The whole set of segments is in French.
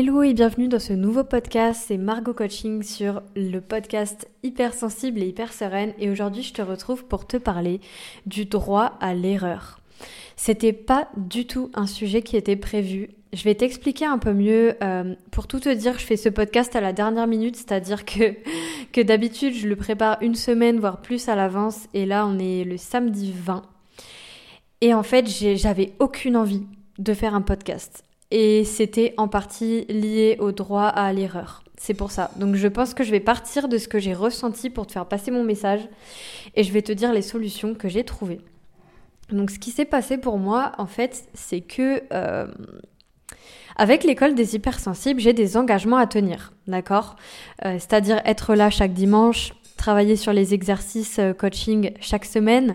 Hello et bienvenue dans ce nouveau podcast, c'est Margot Coaching sur le podcast hyper sensible et hyper sereine et aujourd'hui je te retrouve pour te parler du droit à l'erreur. C'était pas du tout un sujet qui était prévu. Je vais t'expliquer un peu mieux. Euh, pour tout te dire, je fais ce podcast à la dernière minute, c'est-à-dire que, que d'habitude je le prépare une semaine, voire plus à l'avance, et là on est le samedi 20. Et en fait, j'avais aucune envie de faire un podcast et c'était en partie lié au droit à l'erreur. C'est pour ça. Donc je pense que je vais partir de ce que j'ai ressenti pour te faire passer mon message et je vais te dire les solutions que j'ai trouvées. Donc ce qui s'est passé pour moi, en fait, c'est que euh, avec l'école des hypersensibles, j'ai des engagements à tenir, d'accord? Euh, C'est-à-dire être là chaque dimanche, travailler sur les exercices euh, coaching chaque semaine,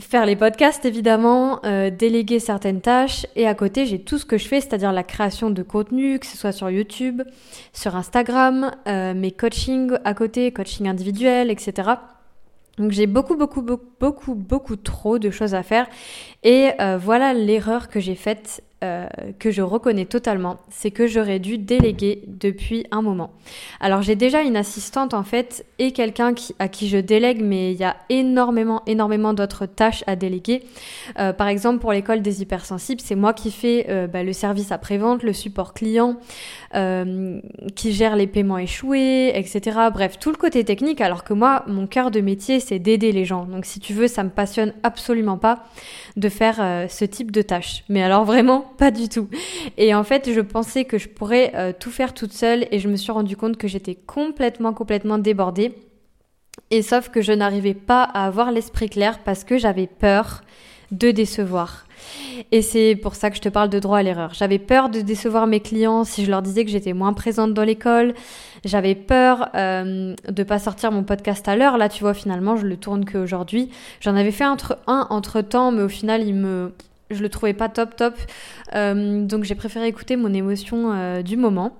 faire les podcasts évidemment, euh, déléguer certaines tâches et à côté j'ai tout ce que je fais, c'est-à-dire la création de contenu, que ce soit sur YouTube, sur Instagram, euh, mes coachings à côté, coaching individuel, etc. Donc j'ai beaucoup, beaucoup, beaucoup, beaucoup, beaucoup trop de choses à faire. Et euh, voilà l'erreur que j'ai faite euh, que je reconnais totalement, c'est que j'aurais dû déléguer depuis un moment. Alors j'ai déjà une assistante en fait et quelqu'un qui, à qui je délègue, mais il y a énormément, énormément d'autres tâches à déléguer. Euh, par exemple pour l'école des hypersensibles, c'est moi qui fais euh, bah, le service après-vente, le support client, qui gère les paiements échoués, etc. Bref, tout le côté technique, alors que moi, mon cœur de métier, c'est d'aider les gens. Donc si tu veux, ça me passionne absolument pas de faire ce type de tâches. Mais alors vraiment, pas du tout. Et en fait, je pensais que je pourrais euh, tout faire toute seule et je me suis rendu compte que j'étais complètement, complètement débordée. Et sauf que je n'arrivais pas à avoir l'esprit clair parce que j'avais peur de décevoir. Et c'est pour ça que je te parle de droit à l'erreur. J'avais peur de décevoir mes clients si je leur disais que j'étais moins présente dans l'école. J'avais peur euh, de pas sortir mon podcast à l'heure. Là, tu vois, finalement, je le tourne qu'aujourd'hui. J'en avais fait un entre temps, mais au final, il me je le trouvais pas top top. Euh, donc j'ai préféré écouter mon émotion euh, du moment.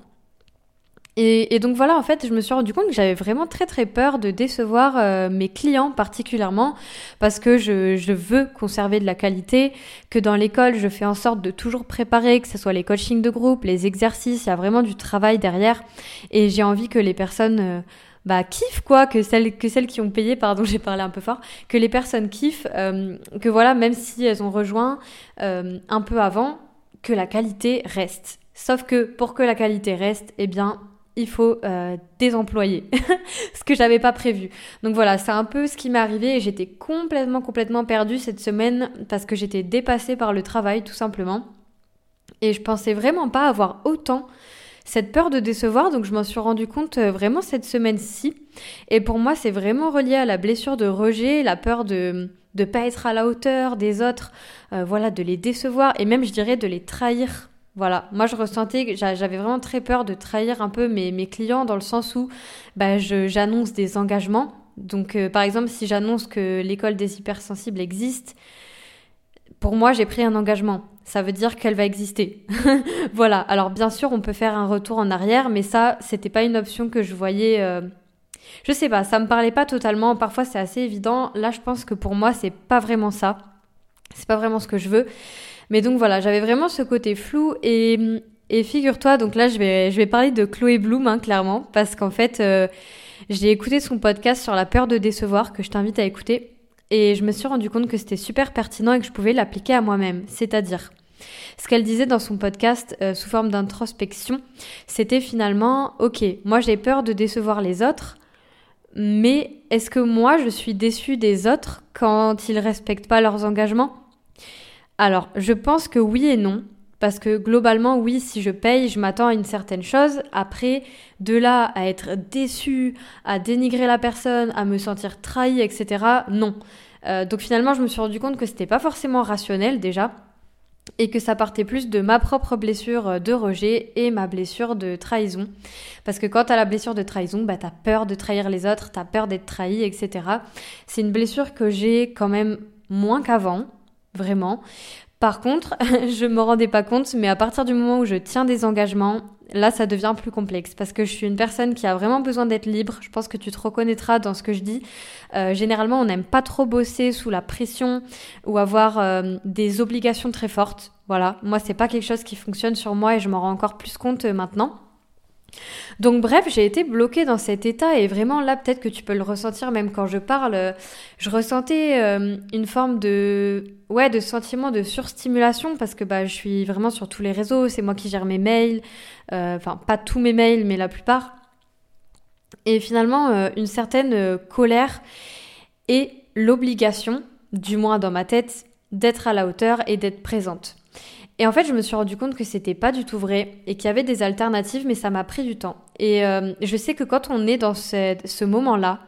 Et, donc voilà, en fait, je me suis rendu compte que j'avais vraiment très très peur de décevoir euh, mes clients particulièrement parce que je, je, veux conserver de la qualité, que dans l'école, je fais en sorte de toujours préparer, que ce soit les coachings de groupe, les exercices, il y a vraiment du travail derrière. Et j'ai envie que les personnes bah kiffent quoi, que celles que celles qui ont payé, pardon, j'ai parlé un peu fort, que les personnes kiffent, euh, que voilà, même si elles ont rejoint euh, un peu avant, que la qualité reste. Sauf que pour que la qualité reste, eh bien, il faut euh, des employés, ce que j'avais pas prévu. Donc voilà, c'est un peu ce qui m'est arrivé et j'étais complètement complètement perdue cette semaine parce que j'étais dépassée par le travail tout simplement. Et je pensais vraiment pas avoir autant cette peur de décevoir, donc je m'en suis rendu compte euh, vraiment cette semaine-ci. Et pour moi, c'est vraiment relié à la blessure de rejet, la peur de ne pas être à la hauteur des autres, euh, voilà, de les décevoir et même, je dirais, de les trahir. Voilà, moi je ressentais, j'avais vraiment très peur de trahir un peu mes, mes clients dans le sens où bah, j'annonce des engagements. Donc euh, par exemple, si j'annonce que l'école des hypersensibles existe, pour moi j'ai pris un engagement ça veut dire qu'elle va exister. voilà. Alors bien sûr, on peut faire un retour en arrière, mais ça, c'était pas une option que je voyais. Euh... Je sais pas, ça me parlait pas totalement. Parfois, c'est assez évident. Là, je pense que pour moi, c'est pas vraiment ça. C'est pas vraiment ce que je veux. Mais donc voilà, j'avais vraiment ce côté flou et, et figure-toi, donc là, je vais, je vais parler de Chloé Bloom, hein, clairement, parce qu'en fait, euh, j'ai écouté son podcast sur la peur de décevoir que je t'invite à écouter. Et je me suis rendu compte que c'était super pertinent et que je pouvais l'appliquer à moi-même. C'est-à-dire, ce qu'elle disait dans son podcast euh, sous forme d'introspection, c'était finalement, ok, moi j'ai peur de décevoir les autres, mais est-ce que moi je suis déçue des autres quand ils respectent pas leurs engagements? Alors, je pense que oui et non. Parce que globalement, oui, si je paye, je m'attends à une certaine chose. Après, de là à être déçu, à dénigrer la personne, à me sentir trahi, etc. Non. Euh, donc finalement, je me suis rendu compte que c'était pas forcément rationnel déjà et que ça partait plus de ma propre blessure de rejet et ma blessure de trahison. Parce que quand t'as la blessure de trahison, bah t'as peur de trahir les autres, t'as peur d'être trahi, etc. C'est une blessure que j'ai quand même moins qu'avant, vraiment. Par contre, je me rendais pas compte, mais à partir du moment où je tiens des engagements, là, ça devient plus complexe parce que je suis une personne qui a vraiment besoin d'être libre. Je pense que tu te reconnaîtras dans ce que je dis. Euh, généralement, on n'aime pas trop bosser sous la pression ou avoir euh, des obligations très fortes. Voilà, moi c'est pas quelque chose qui fonctionne sur moi et je m'en rends encore plus compte maintenant. Donc bref, j'ai été bloquée dans cet état et vraiment là peut-être que tu peux le ressentir même quand je parle, je ressentais euh, une forme de ouais, de sentiment de surstimulation parce que bah je suis vraiment sur tous les réseaux, c'est moi qui gère mes mails, euh, enfin pas tous mes mails mais la plupart. Et finalement euh, une certaine colère et l'obligation, du moins dans ma tête, d'être à la hauteur et d'être présente. Et en fait, je me suis rendu compte que c'était pas du tout vrai et qu'il y avait des alternatives, mais ça m'a pris du temps. Et euh, je sais que quand on est dans ce, moment-là,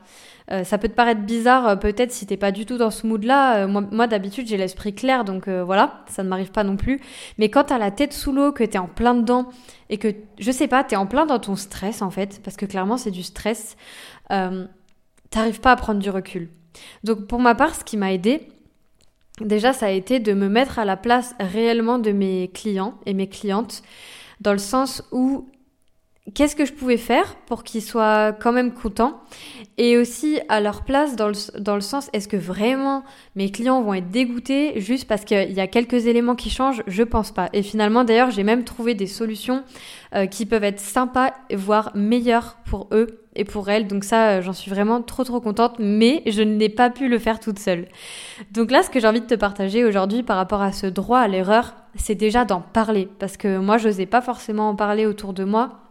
euh, ça peut te paraître bizarre, euh, peut-être si t'es pas du tout dans ce mood-là. moi, d'habitude, j'ai l'esprit clair, donc voilà, ça ne m'arrive pas non plus. Mais quand t'as la tête sous l'eau, que t'es en plein dedans et que, je sais pas, t'es en plein dans ton stress en fait, parce que clairement c'est du stress, t'arrives pas à prendre du recul. Donc pour ma part, ce qui m'a aidé, Déjà, ça a été de me mettre à la place réellement de mes clients et mes clientes, dans le sens où qu'est-ce que je pouvais faire pour qu'ils soient quand même contents et aussi à leur place dans le, dans le sens est-ce que vraiment mes clients vont être dégoûtés juste parce qu'il y a quelques éléments qui changent? Je pense pas. Et finalement d'ailleurs j'ai même trouvé des solutions euh, qui peuvent être sympas voire meilleures pour eux et pour elles. Donc ça euh, j'en suis vraiment trop trop contente mais je n'ai pas pu le faire toute seule. Donc là ce que j'ai envie de te partager aujourd'hui par rapport à ce droit à l'erreur c'est déjà d'en parler. Parce que moi je n'osais pas forcément en parler autour de moi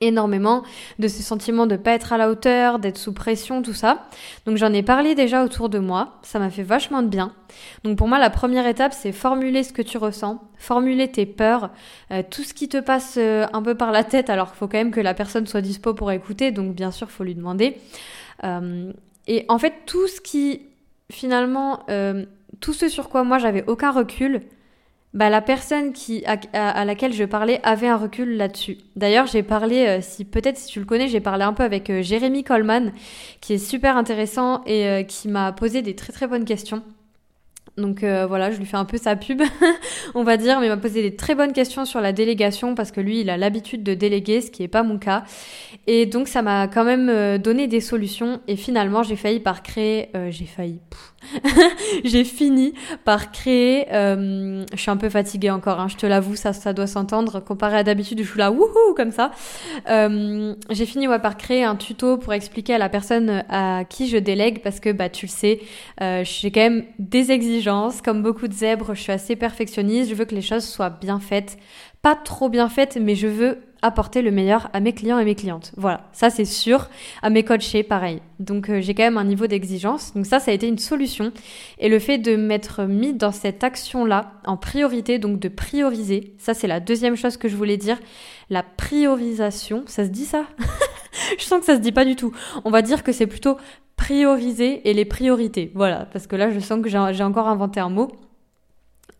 énormément de ce sentiment de pas être à la hauteur, d'être sous pression, tout ça. Donc j'en ai parlé déjà autour de moi, ça m'a fait vachement de bien. Donc pour moi la première étape c'est formuler ce que tu ressens, formuler tes peurs, euh, tout ce qui te passe euh, un peu par la tête alors qu'il faut quand même que la personne soit dispo pour écouter, donc bien sûr faut lui demander. Euh, et en fait tout ce qui finalement, tout ce sur quoi moi j'avais aucun recul, bah, la personne qui, à, laquelle je parlais avait un recul là-dessus. D'ailleurs, j'ai parlé, euh, si peut-être si tu le connais, j'ai parlé un peu avec euh, Jérémy Coleman, qui est super intéressant et euh, qui m'a posé des très très bonnes questions. Donc euh, voilà, je lui fais un peu sa pub, on va dire, mais il m'a posé des très bonnes questions sur la délégation parce que lui, il a l'habitude de déléguer, ce qui n'est pas mon cas. Et donc ça m'a quand même euh, donné des solutions et finalement j'ai failli par créer, euh, j'ai failli, j'ai fini par créer, je suis un peu fatiguée encore, hein, je te l'avoue, ça, doit s'entendre, comparé à d'habitude, je suis là, wouhou, comme ça. j'ai fini par créer un tuto pour expliquer à la personne à qui je délègue parce que bah tu le sais, j'ai quand même des exigences comme beaucoup de zèbres, je suis assez perfectionniste. Je veux que les choses soient bien faites. Pas trop bien faites, mais je veux apporter le meilleur à mes clients et mes clientes. Voilà, ça c'est sûr. À mes coachés, pareil. Donc euh, j'ai quand même un niveau d'exigence. Donc ça, ça a été une solution. Et le fait de m'être mis dans cette action-là en priorité, donc de prioriser, ça c'est la deuxième chose que je voulais dire. La priorisation, ça se dit ça? Je sens que ça se dit pas du tout. On va dire que c'est plutôt prioriser et les priorités. Voilà, parce que là, je sens que j'ai encore inventé un mot.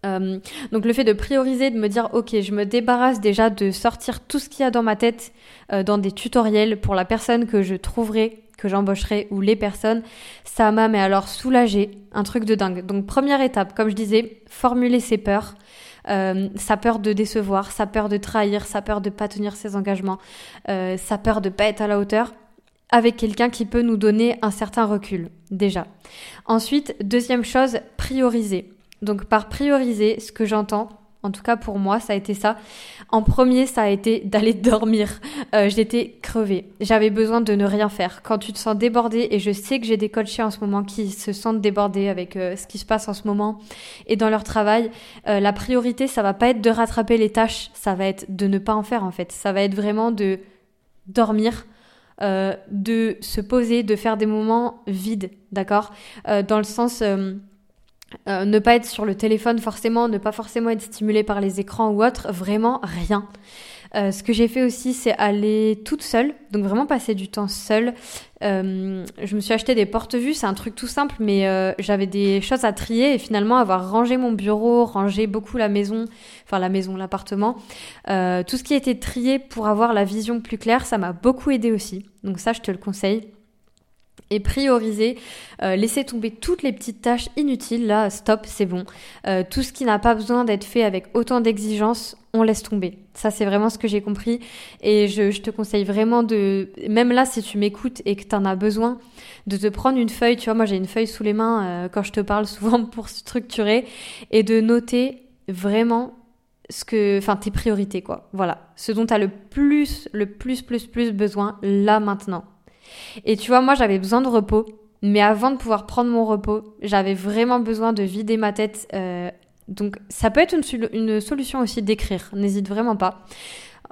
Euh, donc le fait de prioriser, de me dire ok, je me débarrasse déjà de sortir tout ce qu'il y a dans ma tête euh, dans des tutoriels pour la personne que je trouverai, que j'embaucherai ou les personnes, ça m'a mais alors soulagé, un truc de dingue. Donc première étape, comme je disais, formuler ses peurs. Euh, sa peur de décevoir, sa peur de trahir, sa peur de pas tenir ses engagements, sa peur de pas être à la hauteur avec quelqu'un qui peut nous donner un certain recul, déjà. Ensuite, deuxième chose, prioriser. Donc par prioriser, ce que j'entends, en tout cas pour moi, ça a été ça. En premier, ça a été d'aller dormir. Euh, J'étais crevée. J'avais besoin de ne rien faire. Quand tu te sens débordé, et je sais que j'ai des coachés en ce moment qui se sentent débordés avec euh, ce qui se passe en ce moment et dans leur travail, euh, la priorité, ça va pas être de rattraper les tâches, ça va être de ne pas en faire en fait. Ça va être vraiment de dormir, de se poser, de faire des moments vides, d'accord? Dans le sens... Euh, ne pas être sur le téléphone forcément, ne pas forcément être stimulé par les écrans ou autre, vraiment rien. Euh, ce que j'ai fait aussi, c'est aller toute seule, donc vraiment passer du temps seule. Euh, je me suis acheté des porte-vues, c'est un truc tout simple, mais j'avais des choses à trier et finalement avoir rangé mon bureau, rangé beaucoup la maison, enfin la maison, l'appartement, tout ce qui été trié pour avoir la vision plus claire, ça m'a beaucoup aidé aussi. Donc ça, je te le conseille et prioriser, laisser tomber toutes les petites tâches inutiles, là, stop, c'est bon. tout ce qui n'a pas besoin d'être fait avec autant d'exigence, on laisse tomber. Ça, c'est vraiment ce que j'ai compris. Et je, te conseille vraiment de, même là, si tu m'écoutes et que tu en as besoin, de te prendre une feuille. Tu vois, moi, j'ai une feuille sous les mains euh, quand je te parle souvent pour structurer et de noter vraiment ce que, enfin, tes priorités, quoi. Voilà. Ce dont tu as le plus, le plus, plus, plus besoin là maintenant. Et tu vois, moi, j'avais besoin de repos. Mais avant de pouvoir prendre mon repos, j'avais vraiment besoin de vider ma tête. Euh, donc, ça peut être une, solution aussi d'écrire. N'hésite vraiment pas.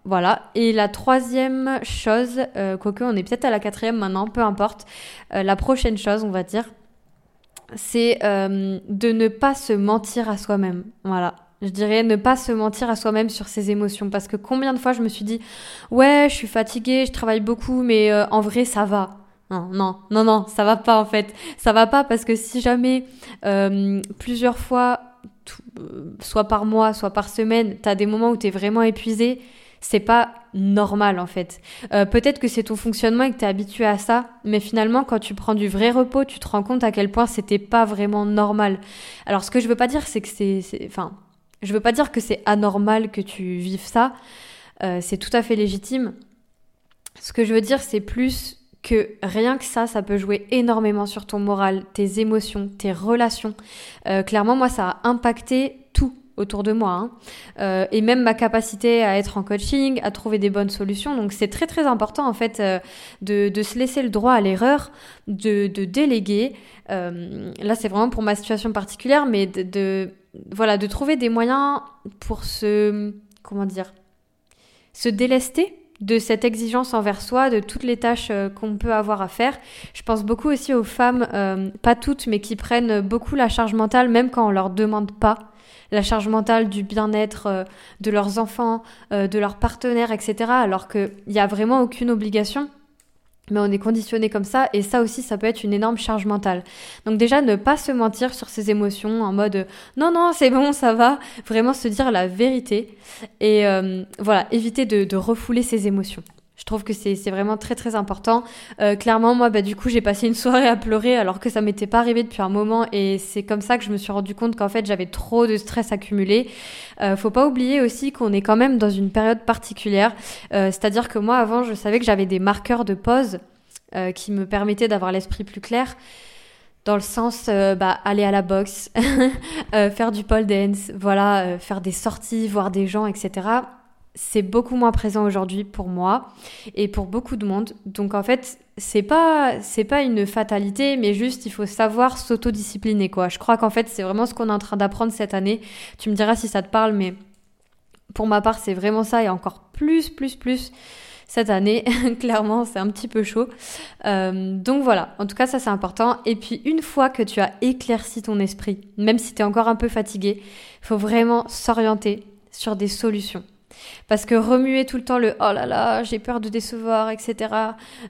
Voilà. Et la troisième chose, euh, quoique on est peut-être à la quatrième maintenant, peu importe. Euh, la prochaine chose, on va dire, c'est de ne pas se mentir à soi-même. Voilà. Je dirais ne pas se mentir à soi-même sur ses émotions. Parce que combien de fois je me suis dit, ouais, je suis fatiguée, je travaille beaucoup, mais euh, en vrai, ça va. Non, non, non, non, ça va pas en fait. Ça va pas parce que si jamais euh, plusieurs fois, soit par mois, soit par semaine, t'as des moments où t'es vraiment épuisé, c'est pas normal en fait. Euh, peut-être que c'est ton fonctionnement et que tu es habitué à ça, mais finalement quand tu prends du vrai repos, tu te rends compte à quel point c'était pas vraiment normal. Alors ce que je veux pas dire c'est que c'est enfin, je veux pas dire que c'est anormal que tu vives ça. Euh, c'est tout à fait légitime. Ce que je veux dire c'est plus que rien que ça, ça peut jouer énormément sur ton moral, tes émotions, tes relations. Euh, clairement, moi, ça a impacté tout autour de moi hein. euh, et même ma capacité à être en coaching, à trouver des bonnes solutions. Donc c'est très très important en fait de, se laisser le droit à l'erreur, de, déléguer. Là c'est vraiment pour ma situation particulière, mais de, voilà de trouver des moyens pour se comment dire se délester de cette exigence envers soi, de toutes les tâches euh, qu'on peut avoir à faire. Je pense beaucoup aussi aux femmes, euh, pas toutes, mais qui prennent beaucoup la charge mentale, même quand on leur demande pas la charge mentale du bien-être euh, de leurs enfants, de leurs partenaires, etc. Alors qu'il n'y a vraiment aucune obligation. Mais on est conditionné comme ça et ça aussi ça peut être une énorme charge mentale. Donc déjà ne pas se mentir sur ses émotions en mode non non c'est bon ça va, vraiment se dire la vérité et euh, voilà éviter de, de refouler ses émotions. Je trouve que c'est vraiment très très important. Euh, clairement, moi, bah, du coup, j'ai passé une soirée à pleurer alors que ça m'était pas arrivé depuis un moment et c'est comme ça que je me suis rendu compte qu'en fait, j'avais trop de stress accumulé. Euh, faut pas oublier aussi qu'on est quand même dans une période particulière. Euh, C'est-à-dire que moi, avant, je savais que j'avais des marqueurs de pause euh, qui me permettaient d'avoir l'esprit plus clair dans le sens euh, bah, aller à la boxe, euh, faire du pole dance, voilà, euh, faire des sorties, voir des gens, etc c'est beaucoup moins présent aujourd'hui pour moi et pour beaucoup de monde. Donc en fait, c'est pas c'est pas une fatalité, mais juste il faut savoir s'autodiscipliner quoi. Je crois qu'en fait c'est vraiment ce qu'on est en train d'apprendre cette année. Tu me diras si ça te parle, mais pour ma part c'est vraiment ça et encore plus plus plus cette année. Clairement, c'est un petit peu chaud. Euh, donc voilà, en tout cas, ça c'est important. Et puis, une fois que tu as éclairci ton esprit, même si tu es encore un peu fatigué, il faut vraiment s'orienter sur des solutions. Parce que remuer tout le temps le oh là là, j'ai peur de décevoir, etc.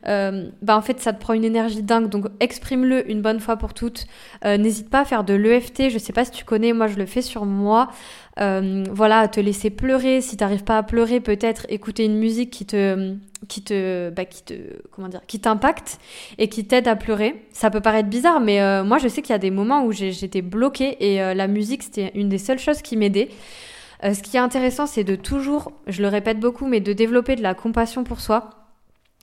Euh, bah en fait, ça te prend une énergie dingue. Donc exprime-le une bonne fois pour toutes. Euh, n'hésite pas à faire de l'EFT. Je sais pas si tu connais, moi je le fais sur moi. Euh, voilà, à te laisser pleurer. Si t'arrives pas à pleurer, peut-être écouter une musique qui te, qui te, bah, qui te, comment dire, qui t'impacte et qui t'aide à pleurer. Ça peut paraître bizarre, mais moi je sais qu'il y a des moments où j'étais bloquée et la musique c'était une des seules choses qui m'aidait. Euh, ce qui est intéressant, c'est de toujours, je le répète beaucoup, mais de développer de la compassion pour soi.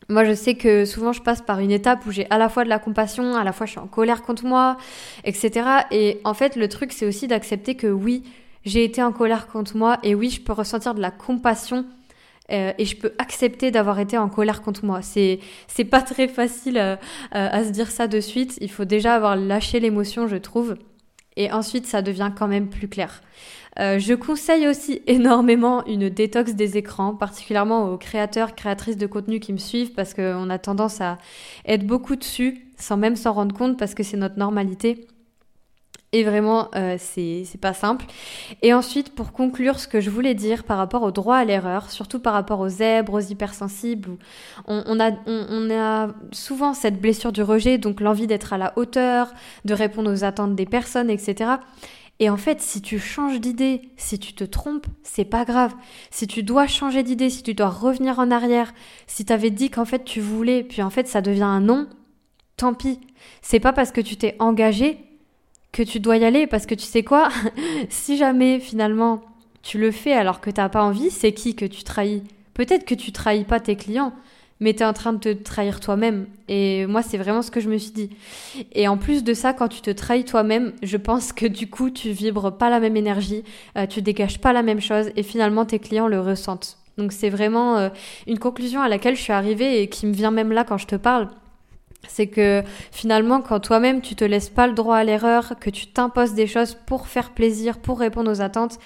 Moi, je sais que souvent, je passe par une étape où j'ai à la fois de la compassion, à la fois je suis en colère contre moi, etc. Et en fait, le truc, c'est aussi d'accepter que oui, j'ai été en colère contre moi, et oui, je peux ressentir de la compassion euh, et je peux accepter d'avoir été en colère contre moi. C'est c'est pas très facile euh, à se dire ça de suite. Il faut déjà avoir lâché l'émotion, je trouve, et ensuite ça devient quand même plus clair. Euh, je conseille aussi énormément une détox des écrans, particulièrement aux créateurs, créatrices de contenu qui me suivent, parce qu'on a tendance à être beaucoup dessus, sans même s'en rendre compte, parce que c'est notre normalité. Et vraiment, euh, c'est pas simple. Et ensuite, pour conclure ce que je voulais dire par rapport au droit à l'erreur, surtout par rapport aux zèbres, aux hypersensibles, on, on, a, on, a souvent cette blessure du rejet, donc l'envie d'être à la hauteur, de répondre aux attentes des personnes, etc. Et en fait, si tu changes d'idée, si tu te trompes, c'est pas grave. Si tu dois changer d'idée, si tu dois revenir en arrière, si tu avais dit qu'en fait tu voulais, puis en fait ça devient un non, tant pis. C'est pas parce que tu t'es engagé que tu dois y aller, parce que tu sais quoi Si jamais finalement tu le fais alors que t'as pas envie, c'est qui que tu trahis? Peut-être que tu trahis pas tes clients, mais tu es en train de te trahir toi-même. Et moi, c'est vraiment ce que je me suis dit. Et en plus de ça, quand tu te trahis toi-même, je pense que du coup, tu vibres pas la même énergie, euh, tu dégages pas la même chose, et finalement, tes clients le ressentent. Donc c'est vraiment euh, une conclusion à laquelle je suis arrivée et qui me vient même là quand je te parle c'est que finalement, quand toi-même tu te laisses pas le droit à l'erreur, que tu t'imposes des choses pour faire plaisir, pour répondre aux attentes,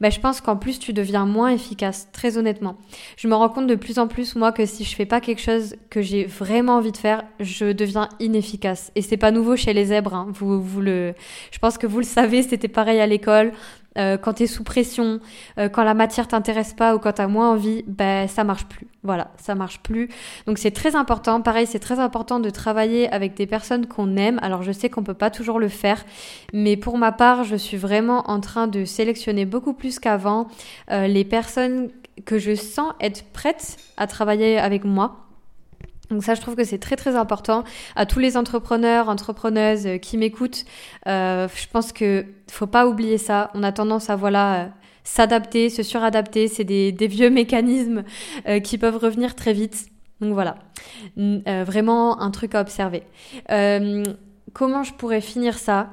ben, je pense qu'en plus tu deviens moins efficace, très honnêtement. Je me rends compte de plus en plus moi que si je fais pas quelque chose que j'ai vraiment envie de faire, je deviens inefficace. Et c'est pas nouveau chez les zèbres. Hein. Vous, vous le, je pense que vous le savez, c'était pareil à l'école. Euh, quand tu es sous pression, euh, quand la matière t'intéresse pas ou quand tu as moins envie, ben ça marche plus. Voilà, ça marche plus. Donc c'est très important. Pareil, c'est très important de travailler avec des personnes qu'on aime. Alors je sais qu'on peut pas toujours le faire, mais pour ma part, je suis vraiment en train de sélectionner beaucoup plus qu'avant euh, les personnes que je sens être prêtes à travailler avec moi. Donc ça, je trouve que c'est très très important. À tous les entrepreneurs, entrepreneuses euh, qui m'écoutent, euh, je pense que faut pas oublier ça. On a tendance à voilà euh, s'adapter, se suradapter. C'est des, des, vieux mécanismes qui peuvent revenir très vite. Donc voilà, vraiment un truc à observer. comment je pourrais finir ça?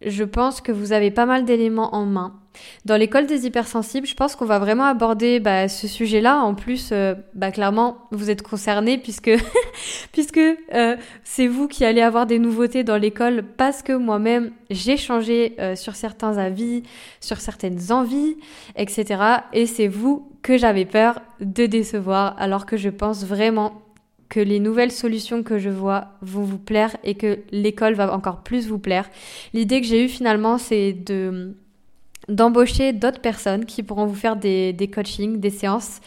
Je pense que vous avez pas mal d'éléments en main. Dans l'école des hypersensibles, je pense qu'on va vraiment aborder bah, ce sujet-là. En plus, euh, bah, clairement, vous êtes concernés puisque, puisque euh, c'est vous qui allez avoir des nouveautés dans l'école parce que moi-même, j'ai changé euh, sur certains avis, sur certaines envies, etc. Et c'est vous que j'avais peur de décevoir alors que je pense vraiment que les nouvelles solutions que je vois vont vous plaire et que l'école va encore plus vous plaire. L'idée que j'ai eue finalement, c'est de d'embaucher d'autres personnes qui pourront vous faire des, des coachings, des séances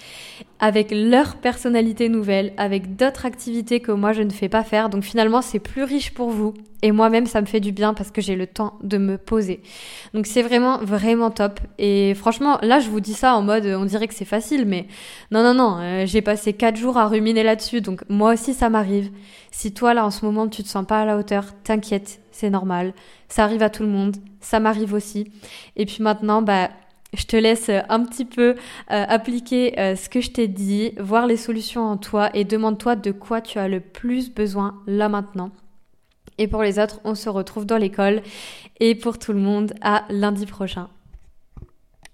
avec leur personnalité nouvelle, avec d'autres activités que moi je ne fais pas faire. Donc finalement c'est plus riche pour vous et moi-même ça me fait du bien parce que j'ai le temps de me poser. Donc c'est vraiment vraiment top et franchement là je vous dis ça en mode on dirait que c'est facile mais non non non euh, j'ai passé quatre jours à ruminer là-dessus donc moi aussi ça m'arrive. Si toi là en ce moment tu te sens pas à la hauteur, t'inquiète, c'est normal. Ça arrive à tout le monde, ça m'arrive aussi. Et puis maintenant, bah, je te laisse un petit peu euh, appliquer euh, ce que je t'ai dit, voir les solutions en toi et demande-toi de quoi tu as le plus besoin là maintenant. Et pour les autres, on se retrouve dans l'école. Et pour tout le monde, à lundi prochain.